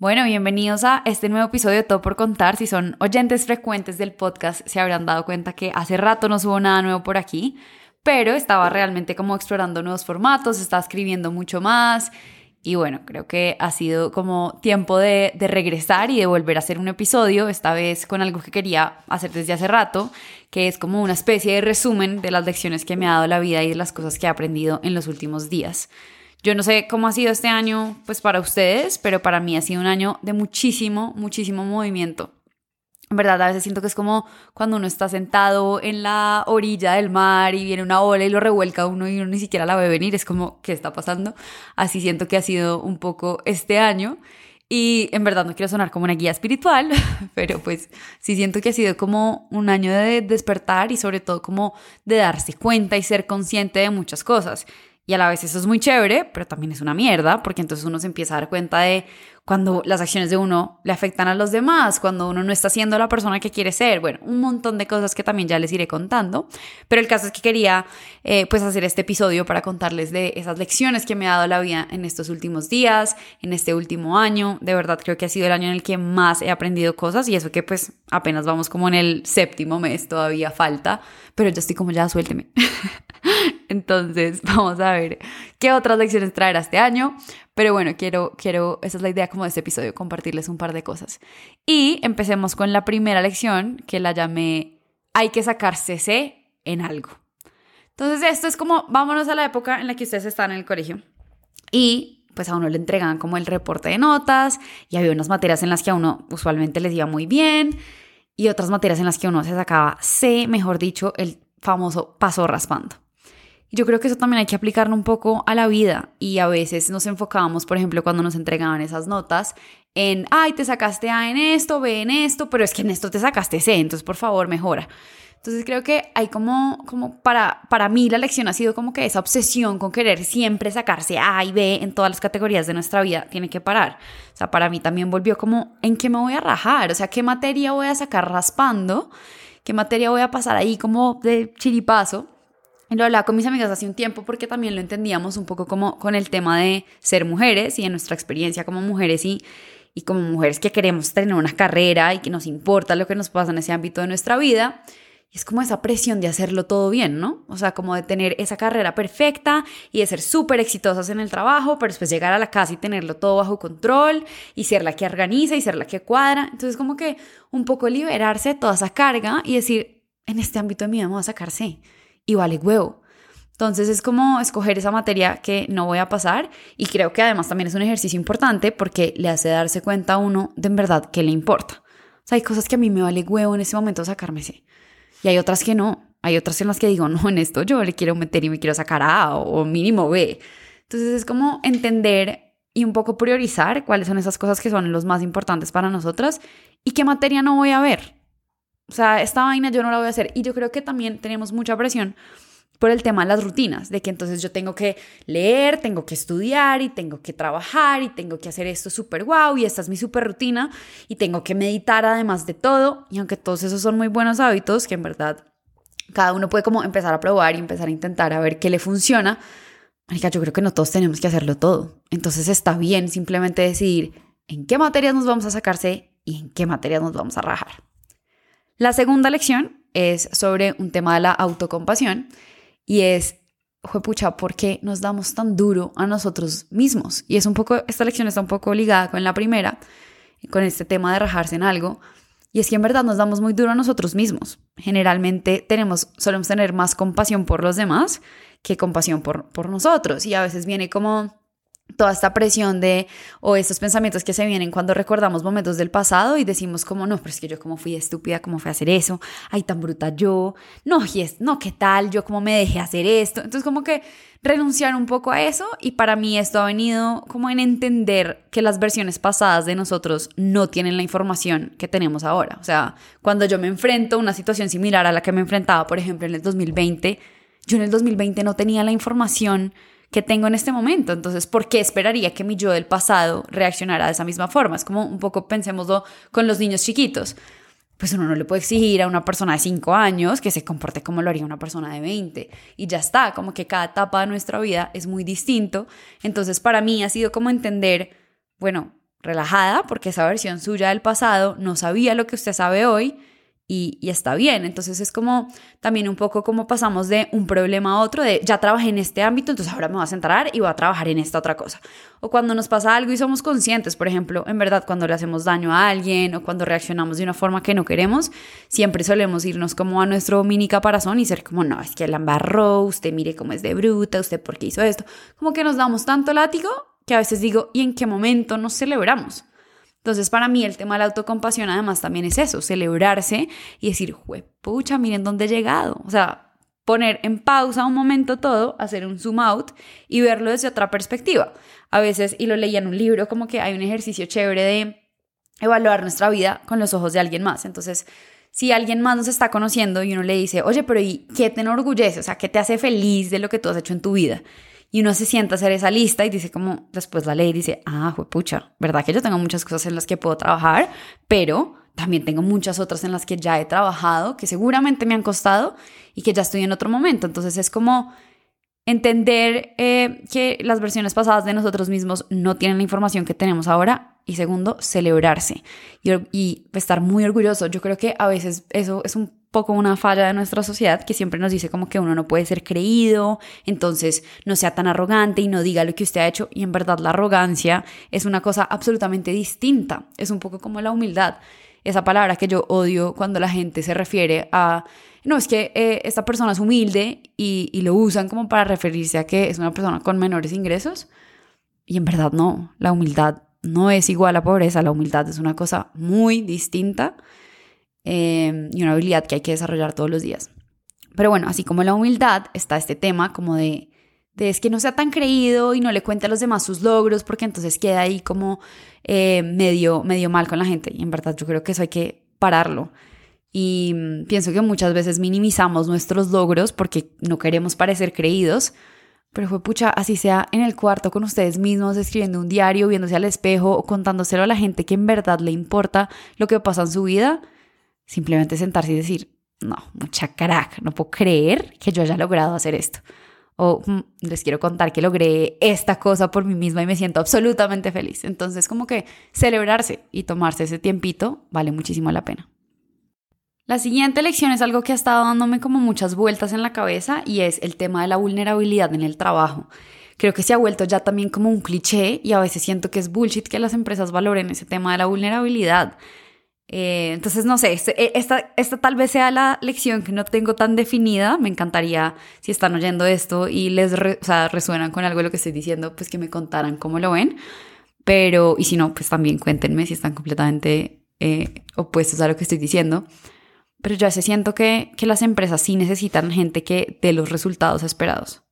Bueno, bienvenidos a este nuevo episodio de Todo por Contar. Si son oyentes frecuentes del podcast, se habrán dado cuenta que hace rato no subo nada nuevo por aquí, pero estaba realmente como explorando nuevos formatos, estaba escribiendo mucho más y bueno, creo que ha sido como tiempo de, de, regresar y de volver a hacer un episodio, esta vez con algo que quería hacer desde hace rato, que es como una especie de resumen de las lecciones que me ha dado la vida y de las cosas que he aprendido en los últimos días. Yo no sé cómo ha sido este año pues para ustedes, pero para mí ha sido un año de muchísimo, muchísimo movimiento. En verdad, a veces siento que es como cuando uno está sentado en la orilla del mar y viene una ola y lo revuelca uno y uno ni siquiera la ve venir, es como, ¿qué está pasando? Así siento que ha sido un poco este año. Y en verdad no quiero sonar como una guía espiritual, pero pues sí siento que ha sido como un año de despertar y sobre todo como de darse cuenta y ser consciente de muchas cosas. Y a la vez eso es muy chévere, pero también es una mierda, porque entonces uno se empieza a dar cuenta de cuando las acciones de uno le afectan a los demás, cuando uno no está siendo la persona que quiere ser, bueno, un montón de cosas que también ya les iré contando. Pero el caso es que quería eh, pues hacer este episodio para contarles de esas lecciones que me ha dado la vida en estos últimos días, en este último año. De verdad creo que ha sido el año en el que más he aprendido cosas y eso que pues apenas vamos como en el séptimo mes, todavía falta, pero yo estoy como ya suélteme. Entonces, vamos a ver qué otras lecciones traerá este año. Pero bueno, quiero, quiero, esa es la idea como de este episodio, compartirles un par de cosas. Y empecemos con la primera lección que la llamé Hay que sacarse C en algo. Entonces, esto es como, vámonos a la época en la que ustedes están en el colegio y pues a uno le entregan como el reporte de notas y había unas materias en las que a uno usualmente les iba muy bien y otras materias en las que uno se sacaba C, mejor dicho, el famoso paso raspando. Yo creo que eso también hay que aplicarlo un poco a la vida y a veces nos enfocábamos, por ejemplo, cuando nos entregaban esas notas en, ay, te sacaste A en esto, B en esto, pero es que en esto te sacaste C, entonces por favor mejora. Entonces creo que hay como, como para, para mí la lección ha sido como que esa obsesión con querer siempre sacarse A y B en todas las categorías de nuestra vida tiene que parar. O sea, para mí también volvió como, ¿en qué me voy a rajar? O sea, ¿qué materia voy a sacar raspando? ¿Qué materia voy a pasar ahí como de chiripazo? Lo hablaba con mis amigas hace un tiempo porque también lo entendíamos un poco como con el tema de ser mujeres y en nuestra experiencia como mujeres y, y como mujeres que queremos tener una carrera y que nos importa lo que nos pasa en ese ámbito de nuestra vida. Y es como esa presión de hacerlo todo bien, ¿no? O sea, como de tener esa carrera perfecta y de ser súper exitosas en el trabajo, pero después llegar a la casa y tenerlo todo bajo control y ser la que organiza y ser la que cuadra. Entonces, como que un poco liberarse de toda esa carga y decir, en este ámbito de mi vida me voy a sacarse y vale huevo. Entonces es como escoger esa materia que no voy a pasar y creo que además también es un ejercicio importante porque le hace darse cuenta a uno de en verdad que le importa. O hay cosas que a mí me vale huevo en ese momento sacarme ese y hay otras que no. Hay otras en las que digo, no, en esto yo le quiero meter y me quiero sacar A o mínimo B. Entonces es como entender y un poco priorizar cuáles son esas cosas que son los más importantes para nosotras y qué materia no voy a ver. O sea, esta vaina yo no la voy a hacer. Y yo creo que también tenemos mucha presión por el tema de las rutinas, de que entonces yo tengo que leer, tengo que estudiar y tengo que trabajar y tengo que hacer esto súper guau y esta es mi súper rutina y tengo que meditar además de todo. Y aunque todos esos son muy buenos hábitos, que en verdad cada uno puede como empezar a probar y empezar a intentar a ver qué le funciona, Marica, yo creo que no todos tenemos que hacerlo todo. Entonces está bien simplemente decidir en qué materias nos vamos a sacarse y en qué materias nos vamos a rajar. La segunda lección es sobre un tema de la autocompasión y es, pucha, ¿por qué nos damos tan duro a nosotros mismos? Y es un poco, esta lección está un poco ligada con la primera, con este tema de rajarse en algo. Y es que en verdad nos damos muy duro a nosotros mismos. Generalmente tenemos, solemos tener más compasión por los demás que compasión por, por nosotros. Y a veces viene como toda esta presión de o estos pensamientos que se vienen cuando recordamos momentos del pasado y decimos como no, pero es que yo como fui estúpida, como fui a hacer eso, ay tan bruta yo, no, y es, no, qué tal, yo como me dejé hacer esto. Entonces como que renunciar un poco a eso y para mí esto ha venido como en entender que las versiones pasadas de nosotros no tienen la información que tenemos ahora. O sea, cuando yo me enfrento a una situación similar a la que me enfrentaba, por ejemplo, en el 2020, yo en el 2020 no tenía la información que tengo en este momento. Entonces, ¿por qué esperaría que mi yo del pasado reaccionara de esa misma forma? Es como un poco pensémoslo con los niños chiquitos. Pues uno no le puede exigir a una persona de 5 años que se comporte como lo haría una persona de 20. Y ya está, como que cada etapa de nuestra vida es muy distinto. Entonces, para mí ha sido como entender, bueno, relajada porque esa versión suya del pasado no sabía lo que usted sabe hoy y, está bien. Entonces es como también un poco como pasamos de un problema a otro, de ya trabajé en este ámbito, entonces ahora me voy a centrar y voy a trabajar en esta otra cosa. O cuando nos pasa algo y somos conscientes, por ejemplo, en verdad cuando le hacemos daño a alguien o cuando reaccionamos de una forma que no queremos, siempre solemos irnos como a nuestro mini caparazón y ser como, no, es que la embarró, usted mire cómo es de bruta, usted por qué hizo esto. Como que nos damos tanto látigo que a veces digo, ¿y en qué momento nos celebramos? Entonces, para mí el tema de la autocompasión además también es eso, celebrarse y decir, pucha, miren dónde he llegado. O sea, poner en pausa un momento todo, hacer un zoom out y verlo desde otra perspectiva. A veces, y lo leía en un libro, como que hay un ejercicio chévere de evaluar nuestra vida con los ojos de alguien más. Entonces, si alguien más nos está conociendo y uno le dice, oye, pero ¿y qué te enorgullece? O sea, ¿qué te hace feliz de lo que tú has hecho en tu vida? Y uno se sienta a hacer esa lista y dice como, después la ley dice, ah, pucha, ¿verdad que yo tengo muchas cosas en las que puedo trabajar? Pero también tengo muchas otras en las que ya he trabajado, que seguramente me han costado y que ya estoy en otro momento. Entonces es como entender eh, que las versiones pasadas de nosotros mismos no tienen la información que tenemos ahora. Y segundo, celebrarse y, y estar muy orgulloso. Yo creo que a veces eso es un poco una falla de nuestra sociedad que siempre nos dice como que uno no puede ser creído, entonces no sea tan arrogante y no diga lo que usted ha hecho. Y en verdad la arrogancia es una cosa absolutamente distinta, es un poco como la humildad. Esa palabra que yo odio cuando la gente se refiere a, no, es que eh, esta persona es humilde y, y lo usan como para referirse a que es una persona con menores ingresos. Y en verdad no, la humildad no es igual a pobreza, la humildad es una cosa muy distinta Em, y una habilidad que hay que desarrollar todos los días. Pero bueno, así como la humildad, está este tema como de, de es que no sea tan creído y no le cuente a los demás sus logros, porque entonces queda ahí como eh, medio, medio mal con la gente. Y en verdad yo creo que eso hay que pararlo. Y mm, pienso que muchas veces minimizamos nuestros logros porque no queremos parecer creídos, pero fue pucha, así sea en el cuarto con ustedes mismos, escribiendo un diario, viéndose al espejo o contándoselo a la gente que en verdad le importa lo que pasa en su vida, Simplemente sentarse y decir, no, mucha crack, no puedo creer que yo haya logrado hacer esto. O mm, les quiero contar que logré esta cosa por mí misma y me siento absolutamente feliz. Entonces, como que celebrarse y tomarse ese tiempito vale muchísimo la pena. La siguiente lección es algo que ha estado dándome como muchas vueltas en la cabeza y es el tema de la vulnerabilidad en el trabajo. Creo que se ha vuelto ya también como un cliché y a veces siento que es bullshit que las empresas valoren ese tema de la vulnerabilidad. Eh, entonces, no sé, este, e, esta, esta tal vez sea la lección que no tengo tan definida. Me encantaría, si están oyendo esto y les resuenan con algo de lo que estoy diciendo, pues que me contaran cómo lo ven. Pero, y si no, pues también cuéntenme si están completamente eh, opuestos a lo que estoy diciendo. Pero yo se siento que, que las empresas sí necesitan gente que dé los resultados esperados.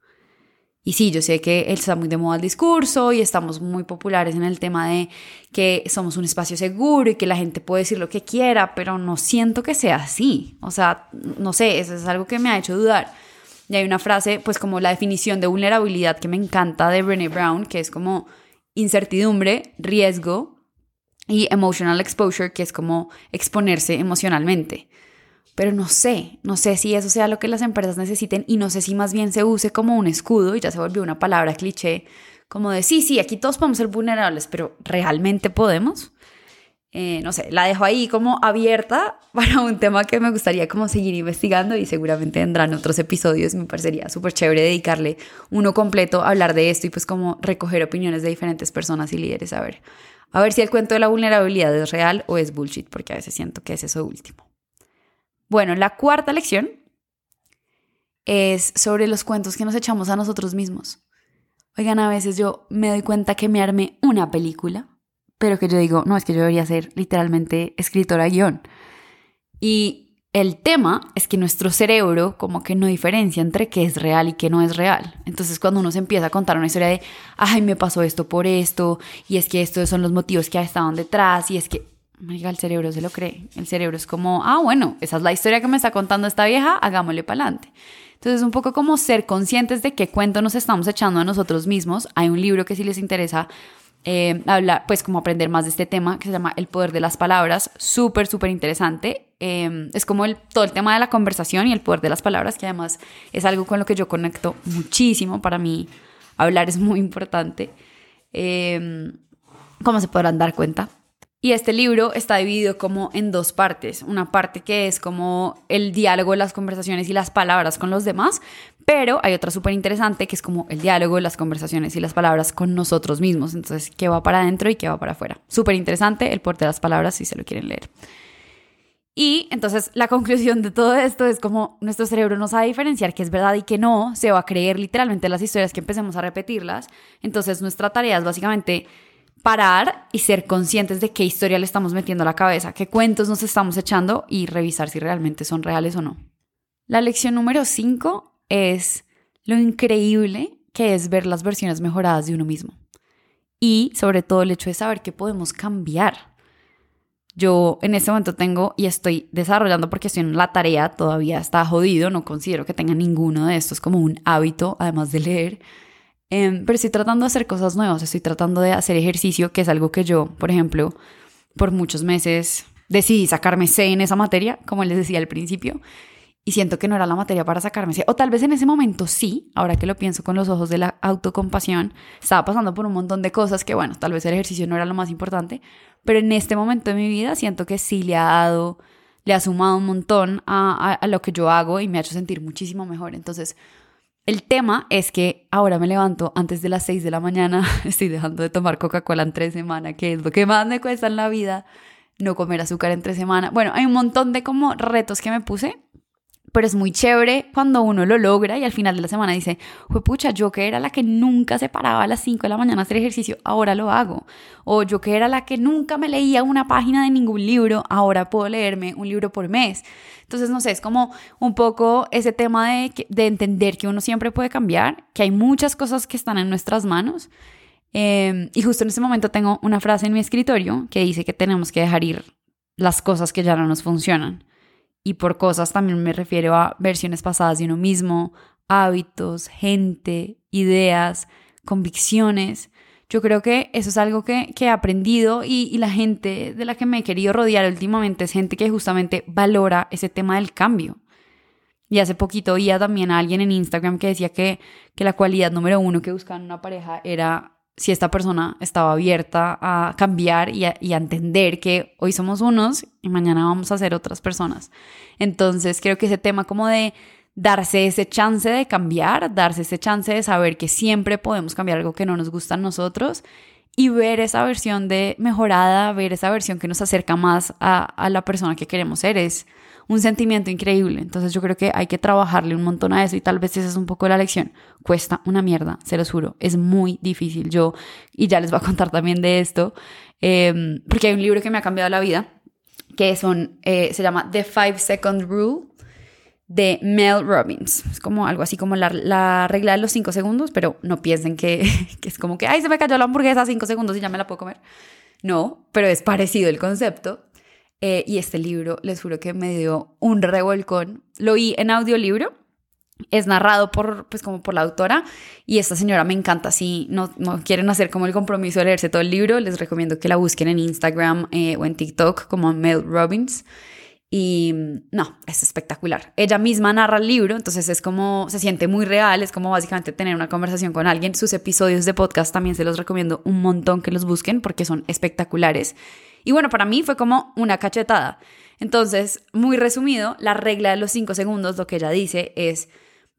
Y sí, yo sé que está muy de moda el discurso y estamos muy populares en el tema de que somos un espacio seguro y que la gente puede decir lo que quiera, pero no siento que sea así. O sea, no sé, eso es algo que me ha hecho dudar. Y hay una frase, pues como la definición de vulnerabilidad que me encanta de Brené Brown, que es como incertidumbre, riesgo y emotional exposure, que es como exponerse emocionalmente pero no sé, no sé si eso sea lo que las empresas necesiten y no sé si más bien se use como un escudo y ya se volvió una palabra cliché, como de sí, sí, aquí todos podemos ser vulnerables, pero ¿realmente podemos? Eh, no sé, la dejo ahí como abierta para un tema que me gustaría como seguir investigando y seguramente vendrán otros episodios. Me parecería súper chévere dedicarle uno completo a hablar de esto y pues como recoger opiniones de diferentes personas y líderes. A ver, a ver si el cuento de la vulnerabilidad es real o es bullshit, porque a veces siento que es eso último. Bueno, la cuarta lección es sobre los cuentos que nos echamos a nosotros mismos. Oigan, a veces yo me doy cuenta que me armé una película, pero que yo digo, no, es que yo debería ser literalmente escritora guion. Y el tema es que nuestro cerebro como que no diferencia entre qué es real y qué no es real. Entonces cuando uno se empieza a contar una historia de, ay, me pasó esto por esto, y es que estos son los motivos que estaban detrás, y es que el cerebro se lo cree. El cerebro es como, ah, bueno, esa es la historia que me está contando esta vieja, hagámosle para adelante. Entonces, un poco como ser conscientes de qué cuento nos estamos echando a nosotros mismos. Hay un libro que si les interesa eh, hablar, pues como aprender más de este tema, que se llama El poder de las palabras, súper, súper interesante. Em, es como el, todo el tema de la conversación y el poder de las palabras, que además es algo con lo que yo conecto muchísimo. Para mí, hablar es muy importante. Eh, como se podrán dar cuenta. Y este libro está dividido como en dos partes. Una parte que es como el diálogo, las conversaciones y las palabras con los demás, pero hay otra súper interesante que es como el diálogo, las conversaciones y las palabras con nosotros mismos. Entonces, ¿qué va para adentro y qué va para afuera? Súper interesante el porte de las palabras si se lo quieren leer. Y entonces la conclusión de todo esto es como nuestro cerebro no sabe diferenciar qué es verdad y qué no, se va a creer literalmente las historias que empecemos a repetirlas. Entonces nuestra tarea es básicamente parar y ser conscientes de qué historia le estamos metiendo a la cabeza, qué cuentos nos estamos echando y revisar si realmente son reales o no. La lección número 5 es lo increíble que es ver las versiones mejoradas de uno mismo. Y sobre todo el hecho de saber que podemos cambiar. Yo en este momento tengo y estoy desarrollando porque estoy en la tarea, todavía está jodido, no considero que tenga ninguno de estos como un hábito, además de leer, Em, pero estoy tratando de hacer cosas nuevas, estoy tratando de hacer ejercicio, que es algo que yo, por ejemplo, por muchos meses decidí sacarme C en esa materia, como les decía al principio, y siento que no era la materia para sacarme C. O tal vez en ese momento sí, ahora que lo pienso con los ojos de la autocompasión, estaba pasando por un montón de cosas que, bueno, tal vez el ejercicio no era lo más importante, pero en este momento de mi vida siento que sí le ha dado, le ha sumado un montón a, a lo que yo hago y me ha hecho sentir muchísimo mejor. Entonces, el tema es que ahora me levanto antes de las 6 de la mañana, estoy dejando de tomar Coca-Cola en tres semanas, que es lo que más me cuesta en la vida, no comer azúcar en tres semanas. Bueno, hay un montón de como retos que me puse pero es muy chévere cuando uno lo logra y al final de la semana dice, pucha, yo que era la que nunca se paraba a las 5 de la mañana a hacer ejercicio, ahora lo hago. O yo que era la que nunca me leía una página de ningún libro, ahora puedo leerme un libro por mes. Entonces, no sé, es como un poco ese tema de, de entender que uno siempre puede cambiar, que hay muchas cosas que están en nuestras manos. Em, y justo en este momento tengo una frase en mi escritorio que dice que tenemos que dejar ir las cosas que ya no nos funcionan. Y por cosas también me refiero a versiones pasadas de uno mismo, hábitos, gente, ideas, convicciones. Yo creo que eso es algo que, he aprendido y, la gente de la que me he querido rodear últimamente es gente que justamente valora ese tema del cambio. Y hace poquito oía también a alguien en Instagram que decía que, que la cualidad número uno que buscaban una pareja era si esta persona estaba abierta a cambiar y a, entender que hoy somos unos y mañana vamos a ser otras personas. Entonces creo que ese tema como de darse ese chance de cambiar, darse ese chance de saber que siempre podemos cambiar algo que no nos gusta a nosotros y ver esa versión de mejorada, ver esa versión que nos acerca más a, a la persona que queremos ser es un sentimiento increíble. Entonces yo creo que hay que trabajarle un montón a eso y tal vez esa es un poco la lección. Cuesta una mierda, se los juro, es muy difícil. Yo, y ya les voy a contar también de esto, em, porque hay un libro que me ha cambiado la vida, que son, eh, se llama The Five Second Rule de Mel Robbins. Es como algo así como la, regla de los cinco segundos, pero no piensen que, que, es como que, ay, se me cayó la hamburguesa cinco segundos y ya me la puedo comer. No, pero es parecido el concepto. Eh, y este libro, les juro que me dio un revolcón. Lo oí en audiolibro. Es narrado por, pues como por la autora y esta señora me encanta. Si no, no quieren hacer como el compromiso de leerse todo el libro, les recomiendo que la busquen en Instagram eh, o en TikTok como Mel Robbins. Y no, es espectacular. Ella misma narra el libro, entonces es como, se siente muy real, es como básicamente tener una conversación con alguien. Sus episodios de podcast también se los recomiendo un montón que los busquen porque son espectaculares. Y bueno, para mí fue como una cachetada. Entonces, muy resumido, la regla de los cinco segundos, lo que ella dice es,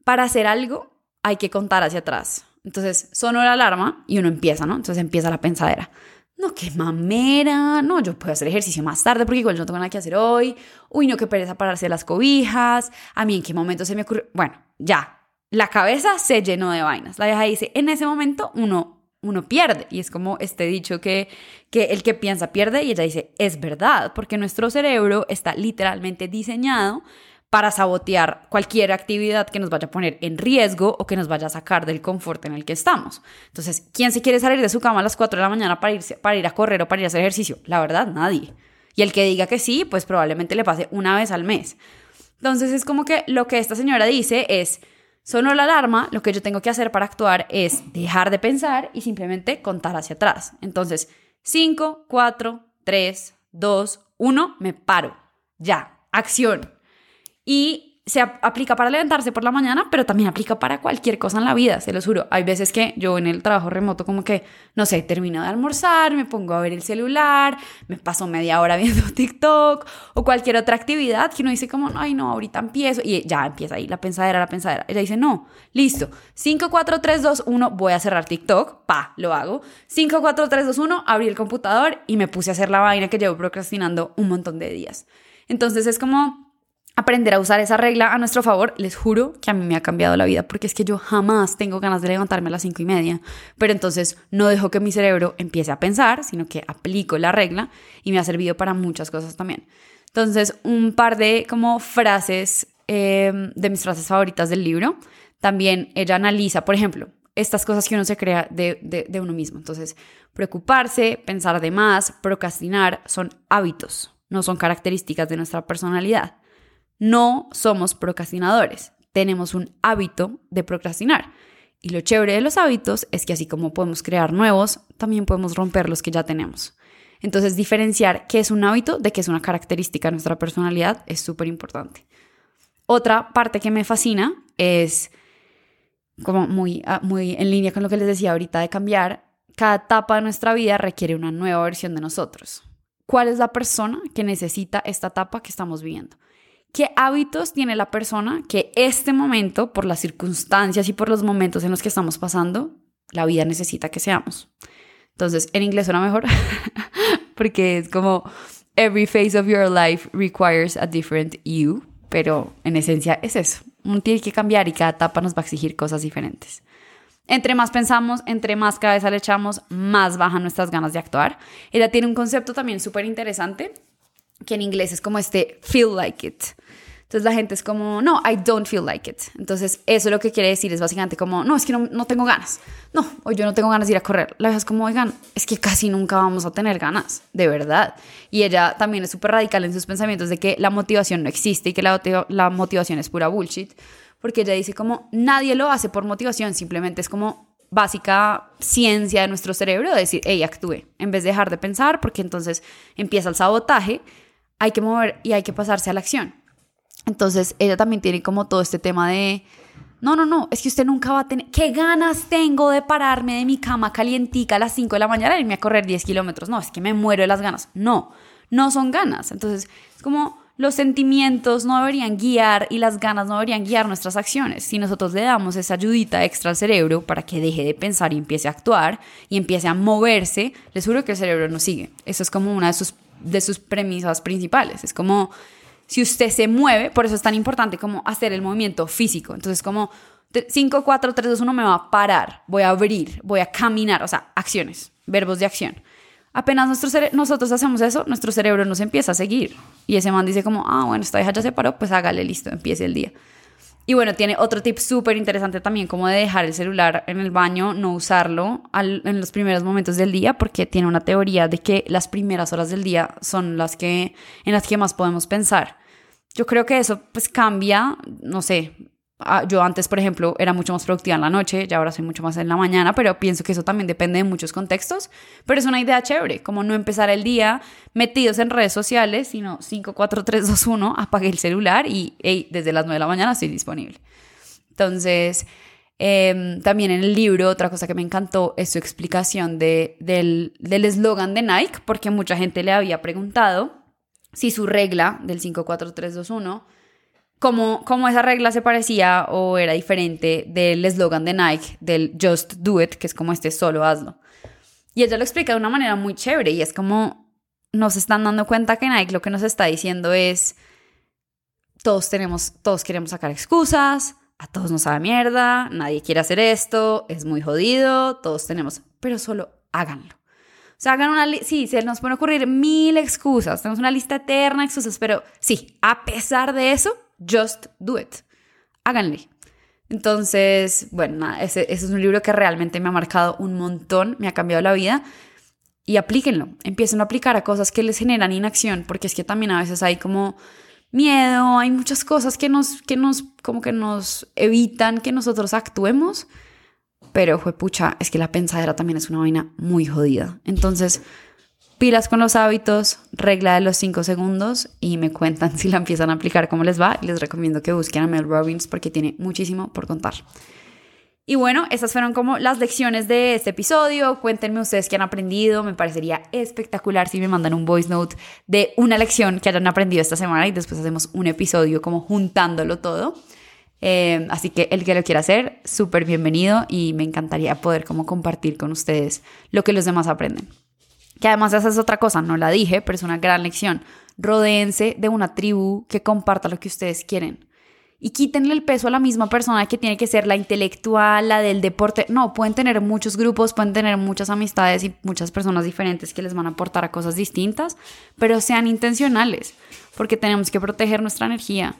para hacer algo hay que contar hacia atrás. Entonces, sonó la alarma y uno empieza, ¿no? Entonces empieza la pensadera. No, qué mamera, no, yo puedo hacer ejercicio más tarde porque igual no tengo nada que hacer hoy. Uy, no, qué pereza pararse las cobijas. A mí en qué momento se me ocurrió. Bueno, ya, la cabeza se llenó de vainas. La vieja dice, en ese momento uno uno pierde. Y es como este dicho que, que el que piensa pierde y ella dice, es verdad, porque nuestro cerebro está literalmente diseñado para sabotear cualquier actividad que nos vaya a poner en riesgo o que nos vaya a sacar del confort en el que estamos. Entonces, ¿quién se quiere salir de su cama a las 4 de la mañana para, irse, para ir a correr o para ir a hacer ejercicio? La verdad, nadie. Y el que diga que sí, pues probablemente le pase una vez al mes. Entonces, es como que lo que esta señora dice es, Sonó la alarma, lo que yo tengo que hacer para actuar es dejar de pensar y simplemente contar hacia atrás. Entonces, 5, 4, 3, 2, 1, me paro. Ya, acción. Y se aplica para levantarse por la mañana, pero también aplica para cualquier cosa en la vida, se lo juro. Hay veces que yo en el trabajo remoto como que, no sé, termino de almorzar, me pongo a ver el celular, me paso media hora viendo TikTok o cualquier otra actividad que uno dice como, ay no, ahorita empiezo y ya empieza ahí la pensadera, la pensadera. Ella dice, no, listo, 5, 4, 3, 2, 1, voy a cerrar TikTok, pa, lo hago. 5, 4, 3, 2, 1, abrí el computador y me puse a hacer la vaina que llevo procrastinando un montón de días. Entonces es como aprender a usar esa regla a nuestro favor, les juro que a mí me ha cambiado la vida, porque es que yo jamás tengo ganas de levantarme a las cinco y media, pero entonces no dejo que mi cerebro empiece a pensar, sino que aplico la regla y me ha servido para muchas cosas también. Entonces, un par de como frases em, de mis frases favoritas del libro. También ella analiza, por ejemplo, estas cosas que uno se crea de, de, de uno mismo. Entonces, preocuparse, pensar de más, procrastinar son hábitos, no son características de nuestra personalidad. No somos procrastinadores, tenemos un hábito de procrastinar. Y lo chévere de los hábitos es que así como podemos crear nuevos, también podemos romper los que ya tenemos. Entonces, diferenciar qué es un hábito de qué es una característica de nuestra personalidad es súper importante. Otra parte que me fascina es, como muy, ah, muy en línea con lo que les decía ahorita de cambiar, cada etapa de nuestra vida requiere una nueva versión de nosotros. ¿Cuál es la persona que necesita esta etapa que estamos viviendo? ¿Qué hábitos tiene la persona que este momento, por las circunstancias y por los momentos en los que estamos pasando, la vida necesita que seamos? Entonces, en inglés suena mejor porque es como every phase of your life requires a different you, pero en esencia es eso. Uno tiene que cambiar y cada etapa nos va a exigir cosas diferentes. Entre más pensamos, entre más cabeza le echamos, más bajan nuestras ganas de actuar. Ella tiene un concepto también súper interesante que en inglés es como este feel like it. Entonces la gente es como, no, I don't feel like it. Entonces eso lo que quiere decir es básicamente como, no, es que no, no tengo ganas. No, o yo no tengo ganas de ir a correr. La vieja es como, oigan, es que casi nunca vamos a tener ganas, de verdad. Y ella también es súper radical en sus pensamientos de que la motivación no existe y que la, la motivación es pura bullshit. Porque ella dice como, nadie lo hace por motivación, simplemente es como básica ciencia de nuestro cerebro de decir, hey, actúe, en vez de dejar de pensar, porque entonces empieza el sabotaje hay que mover y hay que pasarse a la acción. Entonces, ella también tiene como todo este tema de, no, no, no, es que usted nunca va a tener, ¿qué ganas tengo de pararme de mi cama calientica a las 5 de la mañana y irme a correr 10 kilómetros? No, es que me muero de las ganas. No, no son ganas. Entonces, es como los sentimientos no deberían guiar y las ganas no deberían guiar nuestras acciones. Si nosotros le damos esa ayudita extra al cerebro para que deje de pensar y empiece a actuar y empiece a moverse, les juro que el cerebro nos sigue. Eso es como una de sus de sus premisas principales. Es como si usted se mueve, por eso es tan importante como hacer el movimiento físico. Entonces, como 5, 4, 3, 2, 1 me va a parar, voy a abrir, voy a caminar, o sea, acciones, verbos de acción. Apenas nosotros hacemos eso, nuestro cerebro nos empieza a seguir. Y ese man dice como, ah, bueno, esta hija ya se paró, pues hágale, listo, empiece el día. Y bueno, tiene otro tip súper interesante también, como de dejar el celular en el baño, no usarlo en los primeros momentos del día, porque tiene una teoría de que las primeras horas del día son las que, en las que más podemos pensar. Yo creo que eso pues cambia, no sé, yo antes, por ejemplo, era mucho más productiva en la noche, ya ahora soy mucho más en la mañana, pero pienso que eso también depende de muchos contextos. Pero es una idea chévere, como no empezar el día metidos en redes sociales, sino 5, 4, 3, 2, 1, apagué el celular y desde las 9 de la mañana estoy disponible. Entonces, em, también en el libro, otra cosa que me encantó es su explicación de, del eslogan de Nike, porque mucha gente le había preguntado si su regla del 5, 4, 3, 2, 1 cómo, cómo esa regla se parecía o era diferente del eslogan de Nike, del Just Do It, que es como este solo hazlo. Y ella lo explica de una manera muy chévere y es como nos están dando cuenta que Nike lo que nos está diciendo es todos tenemos, todos queremos sacar excusas, a todos nos sabe mierda, nadie quiere hacer esto, es muy jodido, todos tenemos, pero solo háganlo. O sea, hagan una sí, se nos pueden ocurrir mil excusas, tenemos una lista eterna de excusas, pero sí, a pesar de eso, Just do it. Háganle. Entonces, bueno, ese, ese, es un libro que realmente me ha marcado un montón, me ha cambiado la vida. Y aplíquenlo, empiecen a aplicar a cosas que les generan inacción, porque es que también a veces hay como miedo, hay muchas cosas que nos, que nos, como que nos evitan que nosotros actuemos. Pero, pucha, es que la pensadera también es una vaina muy jodida. Entonces, pilas con los hábitos, regla de los 5 segundos y me cuentan si la empiezan a aplicar cómo les va. Les recomiendo que busquen a Mel Robbins porque tiene muchísimo por contar. Y bueno, esas fueron como las lecciones de este episodio. Cuéntenme ustedes qué han aprendido. Me parecería espectacular si me mandan un voice note de una lección que hayan aprendido esta semana y después hacemos un episodio como juntándolo todo. Eh, así que el que lo quiera hacer, súper bienvenido y me encantaría poder como compartir con ustedes lo que los demás aprenden. Que además esa es otra cosa, no la dije, pero es una gran lección. Rodéense de una tribu que comparta lo que ustedes quieren y quítenle el peso a la misma persona que tiene que ser la intelectual, la del deporte. No, pueden tener muchos grupos, pueden tener muchas amistades y muchas personas diferentes que les van a aportar a cosas distintas, pero sean intencionales, porque tenemos que proteger nuestra energía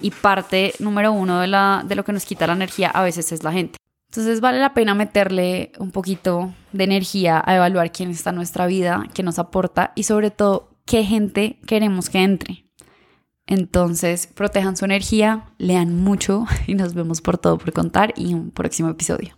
y parte número uno de, la, de lo que nos quita la energía a veces es la gente. Entonces vale la pena meterle un poquito de energía a evaluar quién está en nuestra vida, qué nos aporta y sobre todo qué gente queremos que entre. Entonces, protejan su energía, lean mucho y nos vemos por todo por contar y un próximo episodio.